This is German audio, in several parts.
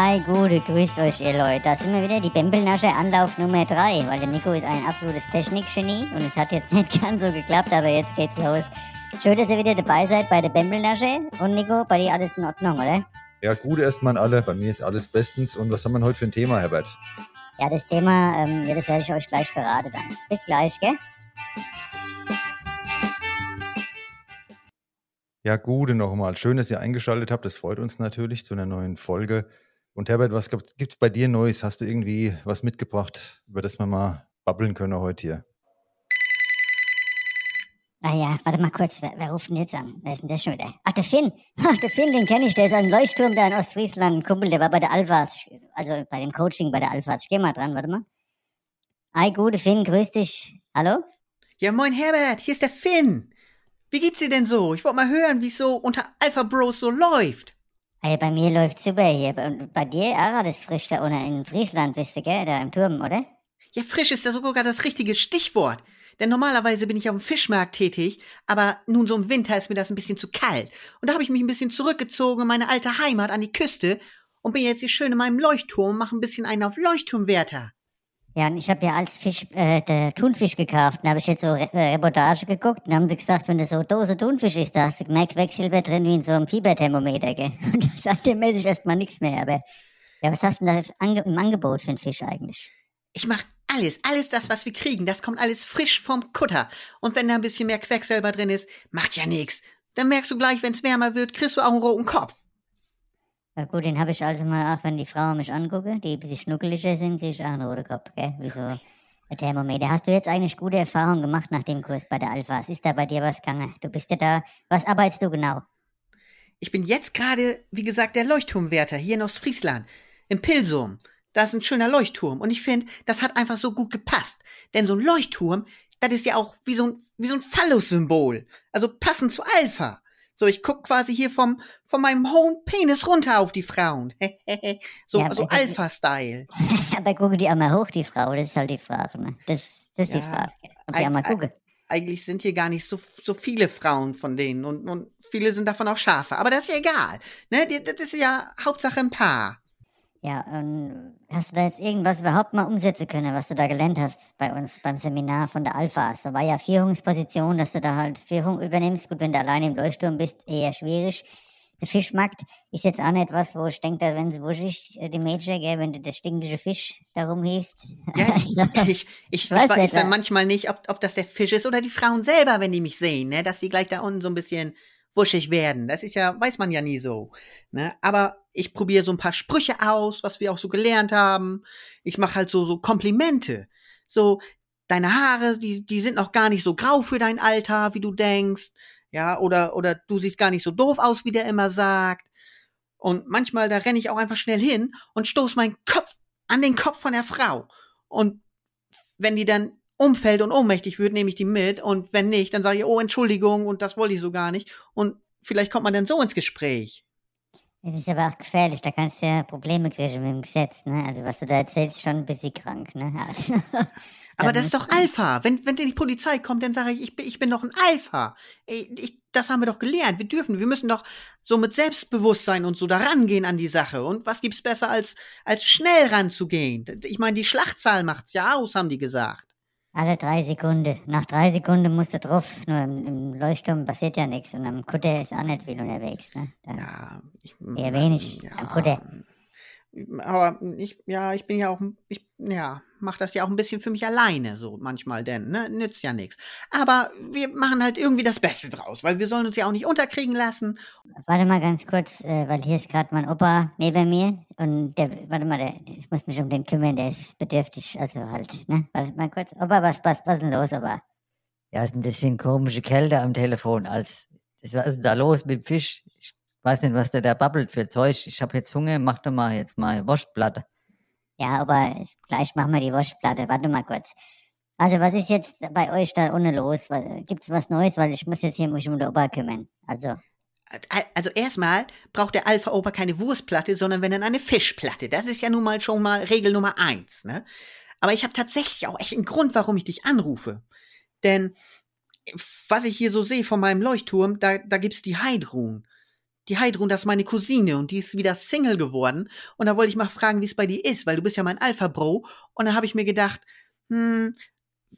Hi, gute, grüßt euch ihr Leute. Da sind wir wieder, die Bembelnasche Anlauf Nummer 3, weil der Nico ist ein absolutes Technikgenie und es hat jetzt nicht ganz so geklappt, aber jetzt geht's los. Schön, dass ihr wieder dabei seid bei der Bembelnasche. Und Nico, bei dir alles in Ordnung, oder? Ja, gut erstmal an alle. Bei mir ist alles bestens. Und was haben wir heute für ein Thema, Herbert? Ja, das Thema, ähm, ja, das werde ich euch gleich verraten dann. Bis gleich, gell? Ja, gute nochmal. Schön, dass ihr eingeschaltet habt. Das freut uns natürlich zu einer neuen Folge. Und Herbert, was gibt es bei dir Neues? Hast du irgendwie was mitgebracht, über das wir mal babbeln können heute hier? Ah ja, warte mal kurz, wer, wer ruft denn jetzt an? Wer ist denn das schon wieder? Ach, der Finn. Ach, der Finn, den kenne ich, der ist ein Leuchtturm da in Ostfriesland. Ein Kumpel, der war bei der Alphas, also bei dem Coaching bei der Alphas. Ich geh mal dran, warte mal. Hi, gute Finn, grüß dich. Hallo? Ja, moin Herbert, hier ist der Finn. Wie geht's dir denn so? Ich wollte mal hören, wie es so unter Alpha Bros so läuft. Hey, bei mir läuft's super hier. Bei dir auch alles frisch da unten in Friesland bist du, gell? Da im Turm, oder? Ja, frisch ist ja sogar das richtige Stichwort. Denn normalerweise bin ich auf dem Fischmarkt tätig, aber nun so im Winter ist mir das ein bisschen zu kalt. Und da habe ich mich ein bisschen zurückgezogen in meine alte Heimat an die Küste und bin jetzt hier schön in meinem Leuchtturm und mache ein bisschen einen auf Leuchtturmwärter. Ja, und ich habe ja als Fisch äh, der Thunfisch gekauft. Da habe ich jetzt so Re äh, Reportage geguckt und haben sie gesagt, wenn das so Dose Thunfisch ist, da hast du mehr Quecksilber drin wie in so einem Fieberthermometer, gell? Und seitdem esse ich erstmal nichts mehr. Aber ja, was hast du denn da ange im Angebot für einen Fisch eigentlich? Ich mache alles, alles das, was wir kriegen, das kommt alles frisch vom Kutter. Und wenn da ein bisschen mehr Quecksilber drin ist, macht ja nichts. Dann merkst du gleich, wenn es wärmer wird, kriegst du auch einen roten Kopf. Ja gut, den habe ich also mal, auch wenn die Frauen mich angucken, die ein bisschen schnuckeliger sind, kriege ich auch einen roten Kopf, gell? Wie so ein Thermometer. Hast du jetzt eigentlich gute Erfahrungen gemacht nach dem Kurs bei der Alphas? Ist da bei dir was gegangen? Du bist ja da, was arbeitest du genau? Ich bin jetzt gerade, wie gesagt, der Leuchtturmwärter hier in Ostfriesland, im Pilsum. Da ist ein schöner Leuchtturm. Und ich finde, das hat einfach so gut gepasst. Denn so ein Leuchtturm, das ist ja auch wie so ein, wie so ein Phallus-Symbol. Also passend zu Alpha. So, ich guck quasi hier vom, von meinem hohen Penis runter auf die Frauen. so, Ja, so aber- Alpha-Style. Aber gucke die auch mal hoch, die Frau, das ist halt die Frage, ne? Das, das ist die Ja, Frage. Ob die auch eig- mal gucke. Eigentlich sind hier gar nicht so, so viele Frauen von denen und, und viele sind davon auch Schafe. Aber das ist ja egal. Ne? Die- Das ist ja Hauptsache ein Paar. Ja, und hast du da jetzt irgendwas überhaupt mal umsetzen können, was du da gelernt hast bei uns beim Seminar von der Alphas? Da war ja Führungsposition, dass du da halt Führung übernimmst. Gut, wenn du allein im Leuchtturm bist, eher schwierig. Der Fischmarkt ist jetzt auch nicht was, wo ich denke, wenn sie wuschig, äh, die Mädchen, gell, wenn du der stinkende Fisch da rumhiefst. Ja, ich, ich, ich, ich weiß weiß dann ja. manchmal nicht, ob, ob das der Fisch ist oder die Frauen selber, wenn die mich sehen, ne? dass die gleich da unten so ein bisschen wuschig werden. Das ist ja, weiß man ja nie so. Ne? Aber ich probiere so ein paar Sprüche aus, was wir auch so gelernt haben. Ich mache halt so, so Komplimente. So, deine Haare, die, die sind noch gar nicht so grau für dein Alter, wie du denkst. Ja, oder, oder du siehst gar nicht so doof aus, wie der immer sagt. Und manchmal, da renne ich auch einfach schnell hin und stoß meinen Kopf an den Kopf von der Frau. Und wenn die dann umfällt und ohnmächtig wird, nehme ich die mit. Und wenn nicht, dann sage ich, oh, Entschuldigung, und das wollte ich so gar nicht. Und vielleicht kommt man dann so ins Gespräch. Das ist aber auch gefährlich, da kannst du ja Probleme kriegen mit dem Gesetz, ne? Also was du da erzählst, ist schon ein bisschen krank, ne? Aber Dann das ist doch Alpha. Wenn, wenn die Polizei kommt, dann sage ich, ich bin, ich bin doch ein Alpha. Ich, ich, das haben wir doch gelernt. Wir dürfen, wir müssen doch so mit Selbstbewusstsein und so da rangehen an die Sache. Und was gibt's besser, als, als schnell ranzugehen? Ich meine, die Schlachtzahl macht's ja aus, haben die gesagt. Alle drei Sekunden. Nach drei Sekunden musst du drauf. Nur im, im Leuchtturm passiert ja nichts. Und am Kutter ist auch nicht viel unterwegs, ne? Da, Ja, ich, Eher wenig am Kutter. Aber ich, ja, ich bin ja auch, ich, ja, mach das ja auch ein bisschen für mich alleine, so manchmal, denn, ne, nützt ja nichts. Aber wir machen halt irgendwie das Beste draus, weil wir sollen uns ja auch nicht unterkriegen lassen. Warte mal ganz kurz, äh, weil hier ist gerade mein Opa neben mir. Und der, warte mal, der, ich muss mich um den kümmern, der ist bedürftig. Also halt, ne? Warte mal kurz. Opa, was, was, was ist denn los, Opa? Ja, ist für eine komische Kälte am Telefon? Als, was ist denn da los mit dem Fisch? Ich weiß nicht, was der da babbelt für Zeug. Ich habe jetzt Hunger, mach doch mal jetzt mal Wurstplatte. Ja, aber es- gleich machen wir die Wurstplatte. Warte mal kurz. Also, was ist jetzt bei euch da ohne los? Was- Gibt's was Neues? Weil ich muss jetzt hier mich um den Opa kümmern. Also, Also erstmal braucht der Alpha-Opa keine Wurstplatte, sondern wenn dann eine Fischplatte. Das ist ja nun mal schon mal Regel Nummer eins, ne? Aber ich habe tatsächlich auch echt einen Grund, warum ich dich anrufe. Denn was ich hier so sehe von meinem Leuchtturm, da, da gibt's die Heidrun. Die Heidrun, das ist meine Cousine und die ist wieder Single geworden. Und da wollte ich mal fragen, wie es bei dir ist, weil du bist ja mein Alpha-Bro. Und da habe ich mir gedacht, hm,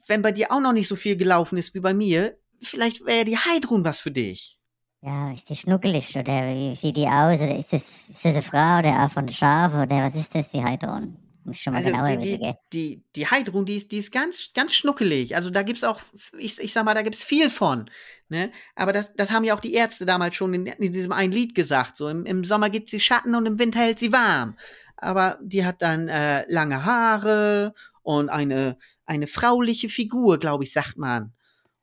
wenn bei dir auch noch nicht so viel gelaufen ist wie bei mir, vielleicht wäre die Heidrun was für dich. Ja, ist die schnuckelig oder wie sieht die aus? Oder ist das, ist das eine Frau oder von Schaf oder was ist das, die Heidrun? Muss ich schon mal Also genauer die, die, die, die Heidrun, die ist, die ist ganz, ganz schnuckelig. Also da gibt's auch, ich, ich sag mal, da gibt's viel von. Ne? Aber das, das haben ja auch die Ärzte damals schon in, in diesem einen Lied gesagt. So im, im Sommer gibt sie Schatten und im Winter hält sie warm. Aber die hat dann äh, lange Haare und eine, eine frauliche Figur, glaube ich, sagt man.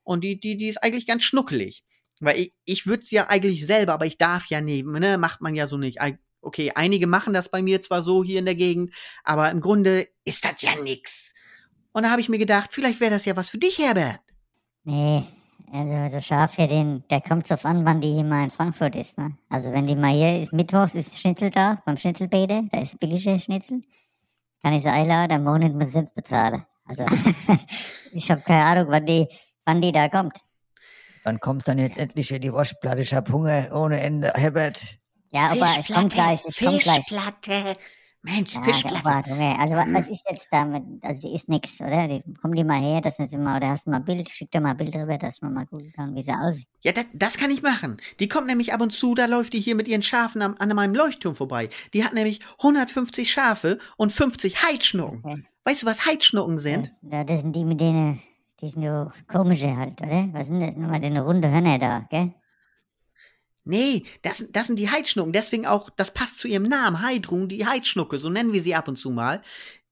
Und die, die, die ist eigentlich ganz schnuckelig. Weil ich, ich würde es ja eigentlich selber, aber ich darf ja nicht, ne? Macht man ja so nicht. Okay, einige machen das bei mir zwar so hier in der Gegend, aber im Grunde ist das ja nix. Und da habe ich mir gedacht, vielleicht wäre das ja was für dich, Herbert. Nee, also so scharf hier, den, der kommt drauf an, wann die hier mal in Frankfurt ist, ne? Also wenn die mal hier ist, mittwochs ist Schnitzel da, beim Schnitzelbäde, da ist billige Schnitzel. Kann ich sie einladen, am Monat muss ich selbst bezahlen. Also, ich habe keine Ahnung, wann die, wann die da kommt. Wann kommst dann jetzt endlich hier die Waschplatte? Ich hab Hunger ohne Ende. Herbert, Ja, aber ich komm gleich, ich komm gleich. Fischplatte. Mensch, Ja, Fischplatte. aber, Junge, also wa- was ist jetzt damit? Also die ist nix, oder? Die, komm die mal her, dass wir sie mal, oder hast du mal ein Bild, schick dir mal ein Bild drüber, dass man mal gucken kann, wie sie aussieht. Ja, das, das kann ich machen. Die kommt nämlich ab und zu, da läuft die hier mit ihren Schafen am, an meinem Leuchtturm vorbei. Die hat nämlich 150 Schafe und 50 Heidschnucken. Okay. Weißt du, was Heidschnucken sind? Ja, das sind die mit denen, die sind so komische halt, oder? Was sind das? Nochmal den runde Hörner da, gell? Nee, das, das sind die Heidschnucken. Deswegen auch, das passt zu ihrem Namen, Heidrun, die Heidschnucke, so nennen wir sie ab und zu mal.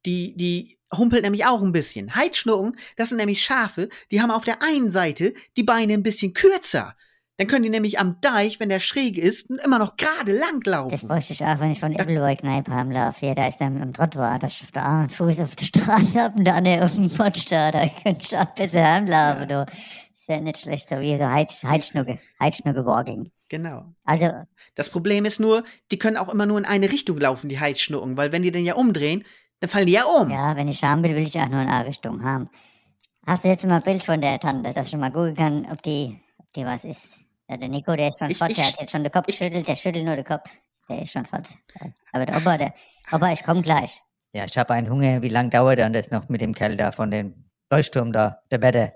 Die, die humpelt nämlich auch ein bisschen. Heidschnucken, das sind nämlich Schafe, die haben auf der einen Seite die Beine ein bisschen kürzer. Dann können die nämlich am Deich, wenn der schräg ist, immer noch gerade lang Das laufen. bräuchte ich auch, wenn ich von Ebbelwoi-Kneipe heimlaufe. Hier, da ist dann am Trottoir, das auf der einen Fuß auf der Straße ab und der andere auf dem Pott da. Könnte ich auch besser heimlaufen, du. Das wäre nicht schlecht, so wie so Heidsch, Heidschnucke, Heidschnucke-Walking. Genau. Also, Das Problem ist nur, die können auch immer nur in eine Richtung laufen, die Heidschnucken, weil wenn die dann ja umdrehen, dann fallen die ja um. Ja, wenn ich haben will, will ich auch nur in eine Richtung haben. Hast du jetzt mal ein Bild von der Tante, dass ich schon mal gucken kann, ob die, ob die was ist? Ja, der Nico, der ist schon Ich- fort, der ich- hat jetzt schon den Kopf geschüttelt, der schüttelt nur den Kopf. Der ist schon fort. Aber der Opa, der, Opa, ich komm gleich. ja, ich hab einen Hunger. Wie lang dauert dann das noch mit dem Kerl da von dem Leuchtturm da, der Wetter?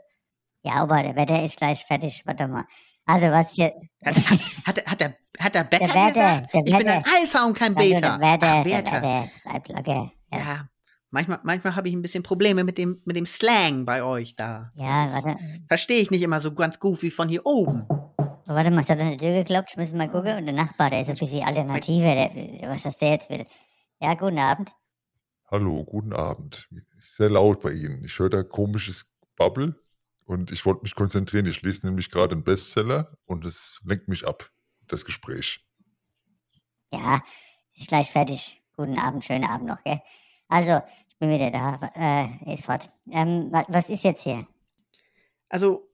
Ja, Opa, der Wetter ist gleich fertig, warte mal. Also, was hier, Hat, hat, hat, hat, der, hat der Beta Der gesagt? der ich bin ein. Alpha und kein also Beta. der Ach. Wetter, bleib locker. Ja, Ja, manchmal, manchmal habe ich ein bisschen Probleme mit dem, mit dem Slang bei euch da. ja Das warte, Verstehe ich nicht immer so ganz gut wie von hier oben. oh, warte mal, es hat an die Tür geklopft, ich muss mal gucken. Und der Nachbar, der ist ein bisschen Alternative, der, was das der jetzt will. Ja, guten Abend. Hallo, guten Abend. Ist sehr laut bei Ihnen. Ich höre da komisches Bubble und ich wollte mich konzentrieren. Ich lese nämlich gerade einen Bestseller und es lenkt mich ab, das Gespräch. Ja, ist gleich fertig. Guten Abend, schönen Abend noch, gell? Also, ich bin wieder da. Äh, ist fort. Ähm, was, was ist jetzt hier? Also,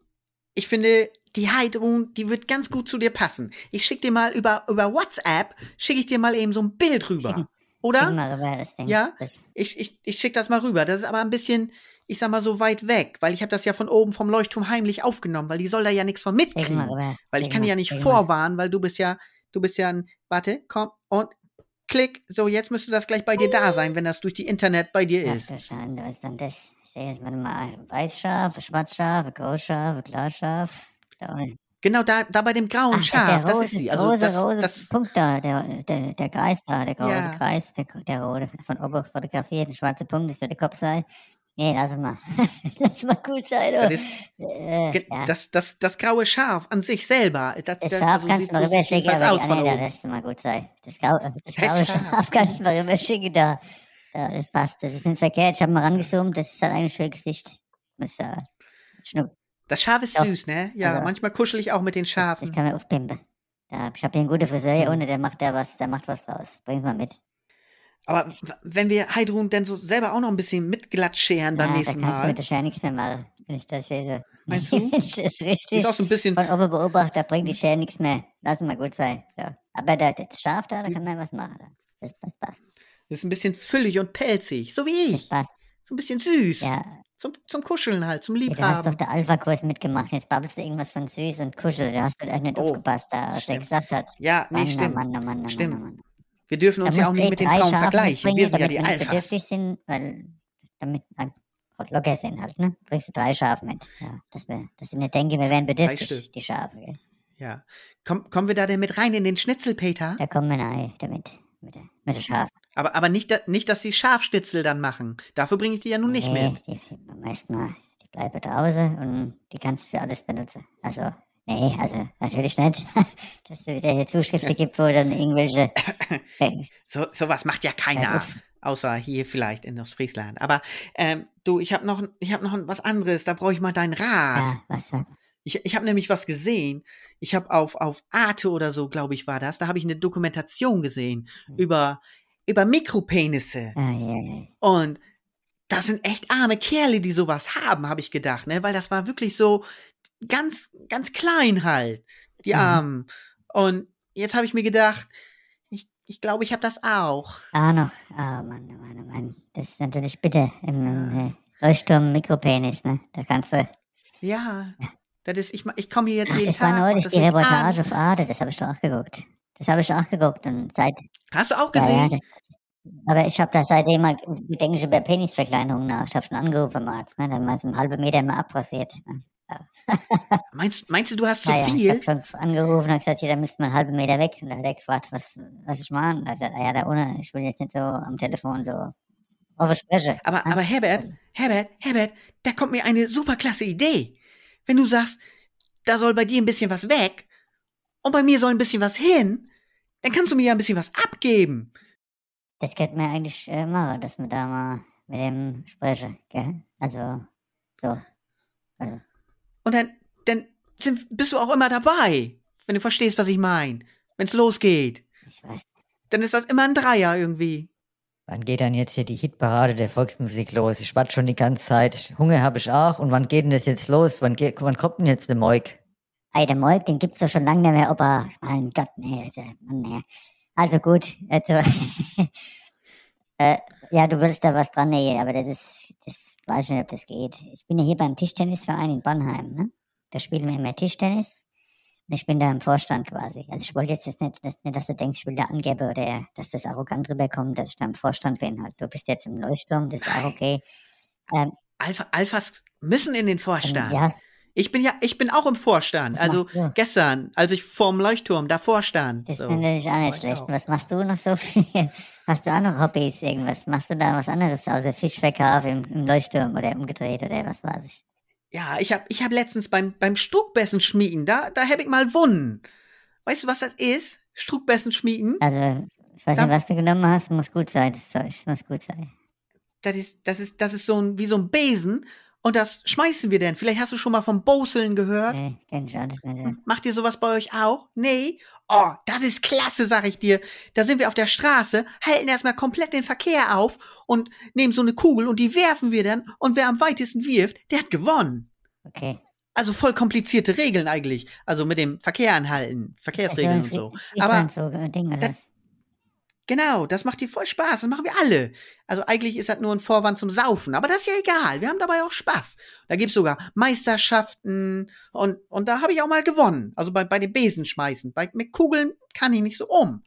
ich finde, die Heidrun, die wird ganz gut zu dir passen. Ich schicke dir mal über, über WhatsApp, schicke ich dir mal eben so ein Bild rüber. Oder? Mal rüber, das Ding. Ja? Ich, ich, ich schicke das mal rüber. Das ist aber ein bisschen, ich sag mal so weit weg, weil ich habe das ja von oben vom Leuchtturm heimlich aufgenommen, weil die soll da ja nichts von mitkriegen. rüber. Weil ich kann die ja nicht vorwarnen, weil du bist ja, du bist ja ein, warte, komm und klick. So, jetzt müsste das gleich bei dir da sein, wenn das durch die Internet bei dir Ach ist. du Schande, was ist denn das? Ich sehe jetzt, mal, Weißschaf, Schwarzschaf, Großschaf, Klarschaf. Da. Genau da, da bei dem grauen Ach, Schaf, der das rote, ist sie. Also große, das, große das, Punkt da, der, der, der Kreis da, der große Ja. Kreis, der, der rote, von oben fotografiert, ein schwarzer Punkt, das wird der Kopf sein. Nee, lass mal. lass mal gut sein, das ist Äh, ja. das, das, das graue Schaf an sich selber. Das, Das Schaf also kannst du mal so rüberschicken, jedenfalls aber aus nee, da lässt mal gut sein. Das, grau, das graue Schaf. Schaf kannst du mal rüberschicken, da. Ja, das passt. Das ist nicht verkehrt. Ich habe mal rangezoomt, das ist halt ein schönes Gesicht. Das, äh, Schnuck. Das Schaf ist süß, ne? Ja, Also- manchmal kuschel ich auch mit den Das, Schafen. das kann man aufpimpen. Da, ich habe hier einen guten Friseur hier unten, der macht da was, der macht was draus. Bring's mal mit. Aber wenn wir Heidrun denn so selber auch noch ein bisschen mitglatt scheren beim ja, da nächsten kannst du Mal. mit der Schere nichts mehr machen. Wenn ich das so. Meinst du? Ich das ist richtig auch so ein bisschen, von oben beobachte, da bringt die Schere nichts mehr. Lass mal gut sein. Ja. Aber da, das Schaf da, da kann man was machen. Da. Das, das passt. ist ein bisschen füllig und pelzig. So wie Das ich. passt. So ein bisschen süß. Ja, Zum, zum Kuscheln halt, zum Ja, du hast doch Liebhaben. der Alpha-Kurs mitgemacht. Jetzt babbelst du irgendwas von süß und kuschel. Du hast vielleicht nicht Oh, aufgepasst, da, was der stimmt. gesagt hat. Ja, nee, Mann, stimmt. Mann, Mann, oh Mann, Stimmt. oh Mann. Wir dürfen uns ja auch du nicht mit den Frauen vergleichen. Wir sind ja die wir Alphas. bedürftig sind, weil damit locker sind halt, ne? Bringst du drei Schafe mit. Ja, dass, wir, dass ich nicht denke, wir wären bedürftig, die Schafe. Gell? Ja. Komm, kommen wir da denn mit rein in den Schnitzel, Peter? Da kommen wir nahe damit. Mit der, mit der Schafe. Aber, aber nicht, nicht, dass die Schafschnitzel dann machen. Dafür bringe ich die ja nun nicht nee, mit. Am meisten mal, die bleiben draußen und die kannst du für alles benutzen. Also, nee, also natürlich nicht. dass es wieder hier Zuschriften gibt, wo dann irgendwelche. So, sowas macht ja keiner. Außer hier vielleicht in Ostfriesland. Aber ähm, du, ich habe noch, ich hab noch was anderes. Da brauche ich mal deinen Rat. ja, was dann? Ich, ich habe nämlich was gesehen. Ich habe auf, auf Arte oder so, glaube ich, war das. Da habe ich eine Dokumentation gesehen Hm. über, über Mikropenisse. Ah, ja, ja. Und das sind echt arme Kerle, die sowas haben, habe ich gedacht, ne? Weil das war wirklich so ganz, ganz klein halt, die Mhm. Armen. Und jetzt habe ich mir gedacht, ich, ich glaube, ich habe das auch. Ah, noch. Ah, Mann, oh Mann, oh Mann. Das ist natürlich bitte im, äh, Leuchtturm Mikropenis, ne? Da kannst du. Ja, das ist, ich, ich komme hier jetzt Ach, jeden das war Tag. mach neulich die Reportage an. auf Arte, das habe ich doch auch geguckt. Das habe ich auch geguckt und seit. Hast du auch Ja, ja, gesehen? das, aber ich habe da seitdem mal, denke ich über Penisverkleinerung nach. Ich habe schon angerufen beim Arzt, ne? Dann mal so einen halben Meter mal abrasiert. Ne? Meinst, meinst du, du hast zu Ja, ja, ich viel? habe schon angerufen und gesagt, hier, da müsste man einen halben Meter weg. Und da hat er gefragt, was, was ich mache. Und ah ja, da ohne, ich will jetzt nicht so am Telefon so offen sprechen. Aber, ne? aber Herbert, Herbert, Herbert, da kommt mir eine super klasse Idee. Wenn du sagst, da soll bei dir ein bisschen was weg und bei mir soll ein bisschen was hin, dann kannst du mir ja ein bisschen was abgeben. Das könnten wir eigentlich äh, machen, dass wir da mal mit dem sprechen, gell? Also, so. Also, Und dann, dann sind, bist du auch immer dabei, wenn du verstehst, was ich meine. Wenn es losgeht. ich weiß. Dann ist das immer ein Dreier irgendwie. Wann geht dann jetzt hier die Hitparade der Volksmusik los? Ich warte schon die ganze Zeit. Hunger habe ich auch. Und wann geht denn das jetzt los? Wann, geht, wann kommt denn jetzt der Moik? Ey, der Molk, den gibt's doch schon lange nicht mehr, Opa. Mein Gott, nee, Mann, nee. Also gut, also, äh, ja, du willst da was dran nähen, aber das ist, das weiß ich nicht, ob das geht. Ich bin ja hier beim Tischtennisverein in Bonnheim, ne? Da spielen wir immer Tischtennis. Und ich bin da im Vorstand quasi. Also ich wollte jetzt, jetzt nicht, dass- nicht, dass du denkst, ich will da angeben oder dass das arrogant rüberkommt, dass ich da im Vorstand bin. Halt. Du bist jetzt im Leuchtturm, das ist auch okay. Ähm, Alpha, Alphas müssen in den dann, Vorstand. ja, Ich bin ja, ich bin auch im Vorstand. Was Also gestern, als ich vorm Leuchtturm davor stand. Das So. ist natürlich auch nicht ich schlecht. auch. Was machst du noch so viel? Hast du auch noch Hobbys, irgendwas? Machst du da was anderes außer Fischverkauf im, im Leuchtturm oder umgedreht oder was weiß ich? Ja, ich hab, ich hab letztens beim, beim Struckbessen schmieden, da, da hab ich mal wunnen. Weißt du, was das ist? Struckbessen schmieden? Also, ich weiß Da- nicht, was du genommen hast, muss gut sein, das Zeug, muss gut sein. Das ist, das ist, das ist so ein, wie so ein Besen. Und das schmeißen wir denn. Vielleicht hast du schon mal vom Boseln gehört. Nee, kenn ich alles nicht. Macht ihr sowas bei euch auch? Nee? Oh, das ist klasse, sag ich dir. Da sind wir auf der Straße, halten erstmal komplett den Verkehr auf und nehmen so eine Kugel und die werfen wir dann. Und wer am weitesten wirft, der hat gewonnen. Okay. Also voll komplizierte Regeln eigentlich. Also mit dem Verkehr anhalten, Verkehrsregeln und so. Aber Aber so Ding das-? Genau, das macht dir voll Spaß. Das machen wir alle. Also eigentlich ist das nur ein Vorwand zum Saufen. Aber das ist ja egal. Wir haben dabei auch Spaß. Da gibt's sogar Meisterschaften und, und da habe ich auch mal gewonnen. Also bei, bei den Besenschmeißen. Bei, mit Kugeln kann ich nicht so um.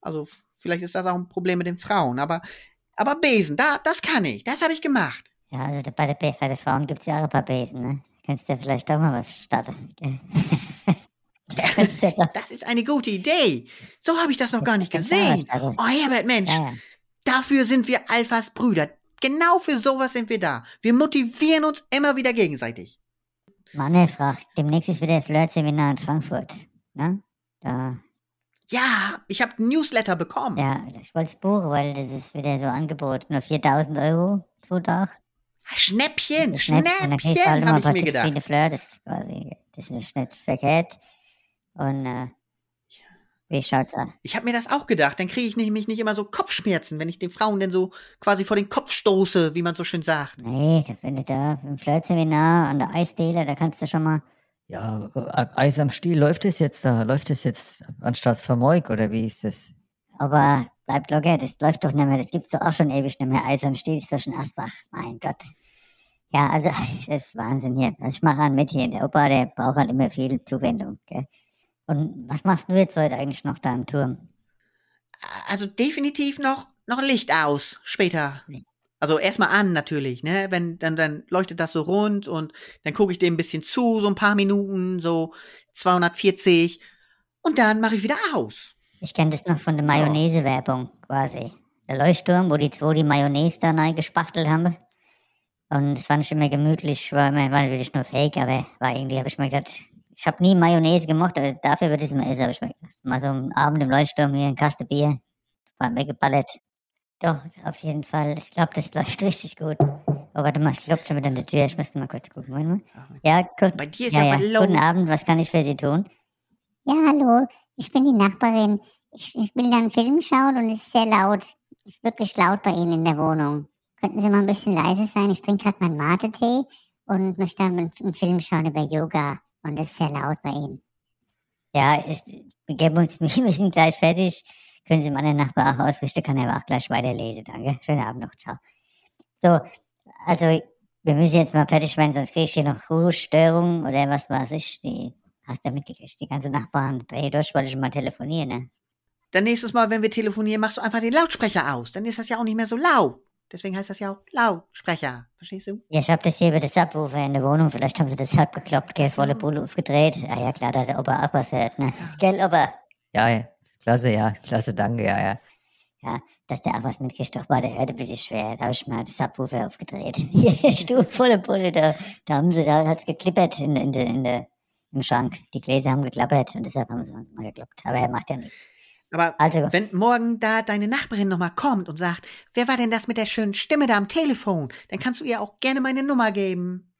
Also vielleicht ist das auch ein Problem mit den Frauen. Aber, aber Besen, da, das kann ich. Das habe ich gemacht. Ja, also bei, der, Be- bei den Frauen gibt's ja auch ein paar Besen, ne? Kannst du vielleicht doch mal was starten. gell? Kannst du doch- Das ist eine gute Idee. So habe ich das noch gar nicht gesehen. Oh, Herbert, Mensch. Dafür sind wir Alphas Brüder. Genau für sowas sind wir da. Wir motivieren uns immer wieder gegenseitig. Mann, fragt, demnächst ist wieder Flirt-Seminar in Frankfurt, ne? Da Ja, ich habe ein Newsletter bekommen. Ja, ich wollte es buchen, weil das ist wieder so Angebot. Nur 4000 Euro pro Tag. Schnäppchen, du halt Schnäppchen, immer habe ein ich mir gedacht. eine Fleur. Das ist quasi, das ist nicht verkehrt. Und, äh, wie schaut's aus? Ich habe mir das auch gedacht. Dann kriege ich nämlich nicht immer so Kopfschmerzen, wenn ich den Frauen denn so quasi vor den Kopf stoße, wie man so schön sagt. Nee, da ich da im Flirt-Seminar an der Eisdiele, da kannst du schon mal, Ja, äh, Eis am Stiel, läuft es jetzt da? Läuft es jetzt anstatt Vermoik oder wie ist das? aber bleib locker, das läuft doch nicht mehr, das gibt's doch auch schon ewig nicht mehr. Eis am Stiel ist doch schon Asbach, mein Gott. Ja, also das ist Wahnsinn hier. Also ich mache an mit hier. Der Opa, der braucht halt immer viel Zuwendung. Gell? Und was machst du jetzt heute eigentlich noch da im Turm? Also definitiv noch, noch Licht aus später. Also erstmal an natürlich, ne? Wenn, dann, dann leuchtet das so rund und dann gucke ich dem ein bisschen zu, so ein paar Minuten, so 240. Und dann mache ich wieder aus. Ich kenne das noch von der Mayonnaise-Werbung quasi. Der Leuchtturm, wo die zwei die Mayonnaise da rein gespachtelt haben. Und das fand ich immer gemütlich, war, immer, war natürlich nur fake, aber war irgendwie, habe ich mir gedacht, ich habe nie Mayonnaise gemocht, aber dafür würde ich es mal essen, habe ich mir gedacht. Mal so am Abend im Leuchtturm hier ein Kaste Bier, war weggeballert. Doch, auf jeden Fall. Ich glaube, das läuft richtig gut. Oh, warte mal, es klopft schon wieder an der Tür. Ich müsste mal kurz gucken. Warte mal. Ja, gut. Bei dir ist ja, ja, ja. Guten Abend, was kann ich für Sie tun? Ja, hallo, ich bin die Nachbarin. Ich, ich will da einen Film schauen und es ist sehr laut. Es ist wirklich laut bei Ihnen in der Wohnung. Könnten Sie mal ein bisschen leise sein? Ich trinke gerade meinen Mate-Tee und möchte einen Film schauen über Yoga. Und es ist sehr laut bei Ihnen. Ja, ich, wir geben uns Mühe, wir sind gleich fertig. Können Sie meinen Nachbar auch ausrichten, kann er aber auch gleich weiterlesen. Danke. Schönen Abend noch. Ciao. So, also, wir müssen jetzt mal fertig werden, sonst kriege ich hier noch Ruhestörungen oder was weiß ich. Die hast du ja mitgekriegt. Die ganze Nachbarn drehen durch, weil ich mal telefoniere, ne? Dann nächstes Mal, wenn wir telefonieren, machst du einfach den Lautsprecher aus. Dann ist das ja auch nicht mehr so laut. Deswegen heißt das ja auch Lautsprecher. Verstehst du? Ja, ich hab das hier über das Subwoofer in der Wohnung. Vielleicht haben sie das halb gekloppt, gell, volle Bulle aufgedreht. Ah ja, klar, da hat der Opa auch was hört, ne? Gell, Opa? Ja, ja, klasse, ja, klasse, danke, ja, ja. Ja, dass der auch was mitkriegt, doch war der hört ein bisschen schwer. Da hab ich mal das Subwoofer aufgedreht. Hier, Stuhl volle Bulle, da, da haben sie, da hat's geklippert in, in, der- in der, im Schrank. Die Gläser haben geklappert und deshalb haben sie uns mal gekloppt. Aber er macht ja nichts. Aber Also, wenn morgen da deine Nachbarin nochmal kommt und sagt, wer war denn das mit der schönen Stimme da am Telefon, dann kannst du ihr auch gerne meine Nummer geben.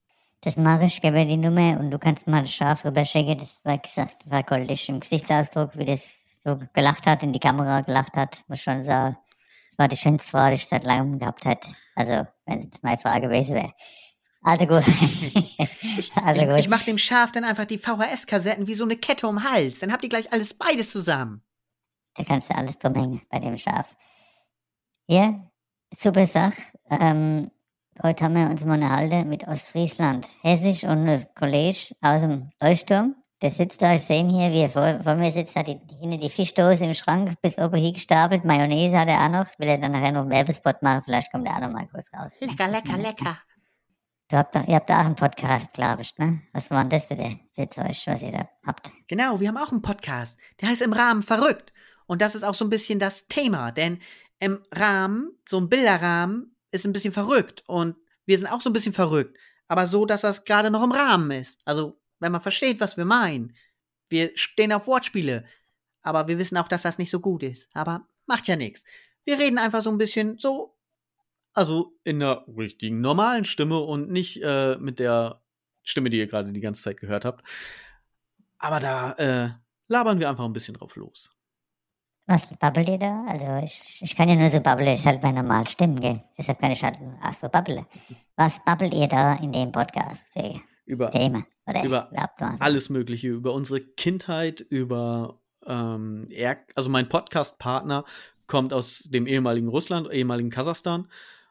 das mache ich, gebe die Nummer und du kannst mal das Schaf rüberschicken. Das war gesagt, war goldig im Gesichtsausdruck, wie das so gelacht hat, in die Kamera gelacht hat, muss schon sagen. Das war die schönste Frau, die ich seit langem gehabt hat. Also, wenn es meine Frage gewesen wäre. Also gut. also ich, gut. ich mach dem Schaf dann einfach die VHS-Kassetten wie so eine Kette um den Hals. Dann habt ihr gleich alles beides zusammen. Da kannst du alles drum hängen bei dem Schaf. Ja, super Sache. Ähm, heute haben wir uns mal unterhalten mit Ostfriesland. Hessisch und ein Kollege aus dem Leuchtturm. Der sitzt da, ich sehe ihn hier, wie er vor, vor mir sitzt, hat die, hinten die Fischdose im Schrank bis oben hingestapelt. Mayonnaise hat er auch noch. Will er dann nachher noch einen Werbespot machen? Vielleicht kommt er auch noch mal kurz raus. Lecker, lecker, lecker. Du habt doch, ihr habt da auch einen Podcast, glaube ich, ne? Was war denn das für, der, für Zeug, was ihr da habt? Genau, wir haben auch einen Podcast. Der heißt Im Rahmen verrückt. Und das ist auch so ein bisschen das Thema. Denn im Rahmen, so ein Bilderrahmen, ist ein bisschen verrückt. Und wir sind auch so ein bisschen verrückt. Aber so, dass das gerade noch im Rahmen ist. Also, wenn man versteht, was wir meinen. Wir stehen auf Wortspiele. Aber wir wissen auch, dass das nicht so gut ist. Aber macht ja nichts. Wir reden einfach so ein bisschen so. Also in der richtigen, normalen Stimme und nicht äh, mit der Stimme, die ihr gerade die ganze Zeit gehört habt. Aber da äh, labern wir einfach ein bisschen drauf los. Was babbelt ihr da? Also ich, ich kann ja nur so babbeln, das ist halt meine normale Stimme, gell? Deshalb kann ich halt nur ach so babbeln. Was babbelt ihr da in dem Podcast für Über Themen? Oder Über alles Mögliche, über unsere Kindheit, über ähm, er, also mein Podcast-Partner kommt aus dem ehemaligen Russland, ehemaligen Kasachstan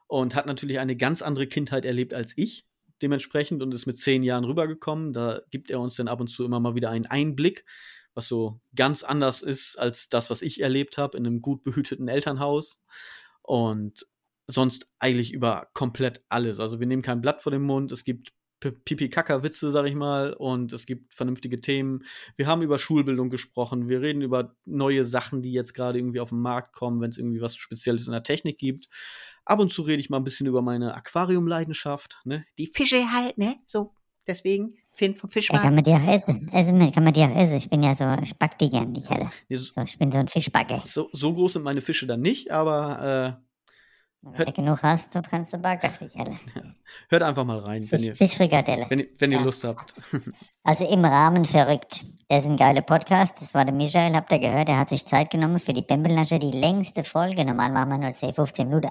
und hat natürlich eine ganz andere Kindheit erlebt als ich dementsprechend und ist mit zehn Jahren rübergekommen. Da gibt er uns dann ab und zu immer mal wieder einen Einblick, was so ganz anders ist als das, was ich erlebt habe in einem gut behüteten Elternhaus. Und sonst eigentlich über komplett alles. Also wir nehmen kein Blatt vor den Mund. Es gibt P- Pipi-Kaka-Witze, sag ich mal, und es gibt vernünftige Themen. Wir haben über Schulbildung gesprochen. Wir reden über neue Sachen, die jetzt gerade irgendwie auf den Markt kommen, wenn es irgendwie was Spezielles in der Technik gibt. Ab und zu rede ich mal ein bisschen über meine Aquariumleidenschaft, ne? Die Fische halt, ne? So, deswegen, Finn vom Ja, kann Fischmarkt. man die auch essen? essen? Kann man die auch essen? Ich bin ja so, ich back die gern, die Kerle. Nee, so, So, ich bin so ein Fischbacke. so, so groß sind meine Fische dann nicht, aber Wenn du genug hast, du kannst du backen, die Kerle. äh, hört einfach mal rein, wenn Fisch, ihr, Fischfrikadelle. wenn ihr, wenn ihr Ja. Lust habt. Also im Rahmen verrückt. Das ist ein geiler Podcast. Das war der Michael, habt ihr gehört. Er hat sich Zeit genommen für die Bembelnasche, die längste Folge. Normal machen wir nur 10, 15 Minuten.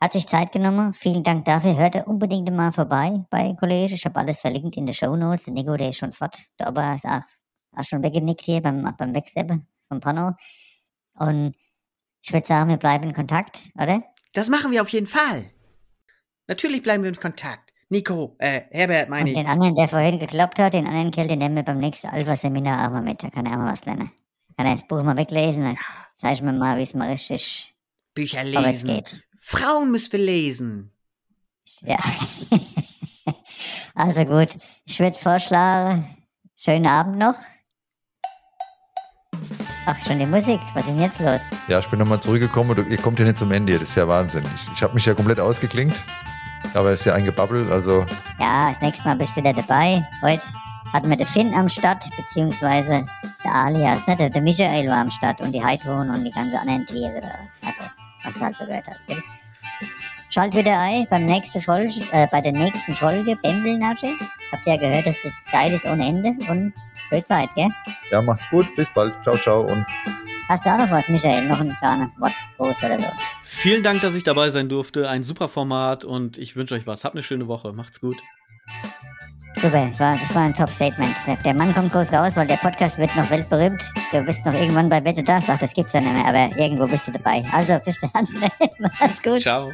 Hat sich Zeit genommen. Vielen Dank dafür. Hört er unbedingt mal vorbei bei Kollege. Ich habe alles verlinkt in den Show Notes. Nico, der ist schon fort. Der Ober ist auch, auch schon weggenickt hier beim, beim Wegseppen vom Pano. Und ich würde sagen, wir bleiben in Kontakt, oder? Das machen wir auf jeden Fall. Natürlich bleiben wir in Kontakt. Nico, äh, Herbert meine Und ich. den anderen, der vorhin gekloppt hat, den anderen Kerl, den nehmen wir beim nächsten Alpha-Seminar auch mal mit. Da kann er auch mal was lernen. Kann er das Buch mal weglesen, dann zeig ich mir mal, wie es mal richtig Bücher lesen. geht. Frauen müssen wir lesen. Ja. also gut, ich würde vorschlagen, schönen Abend noch. Ach, schon die Musik. Was ist denn jetzt los? Ja, ich bin nochmal zurückgekommen und ihr kommt ja nicht zum Ende hier. Das ist ja Wahnsinn. Ich, ich habe mich ja komplett ausgeklinkt. Aber es ist ja ein Gebabbel, also Ja, das nächste Mal bist du wieder dabei. Heute hatten wir den Finn am Start, beziehungsweise der Alias, ne? Der, der Michael war am Start und die Heidrun und die ganzen anderen Tiere. Also, was du halt so gehört hast, gell? Schalt wieder ein beim nächsten Folge, äh, bei der nächsten Folge Bembelnasche. Habt ihr ja gehört, dass das geil ist ohne Ende und schöne Zeit, gell? ja, macht's gut. Bis bald. Ciao, ciao und Hast du auch noch was, Michael? Noch ein kleiner Wort, groß oder so? Vielen Dank, dass ich dabei sein durfte. Ein super Format und ich wünsche euch was. Habt eine schöne Woche. Macht's gut. Super, das war, das war ein Top-Statement. Der Mann kommt groß raus, weil der Podcast wird noch weltberühmt. Du bist noch irgendwann bei Bitte das. Ach, das gibt's ja nicht mehr, aber irgendwo bist du dabei. Also, bis dann. Mach's gut. Ciao.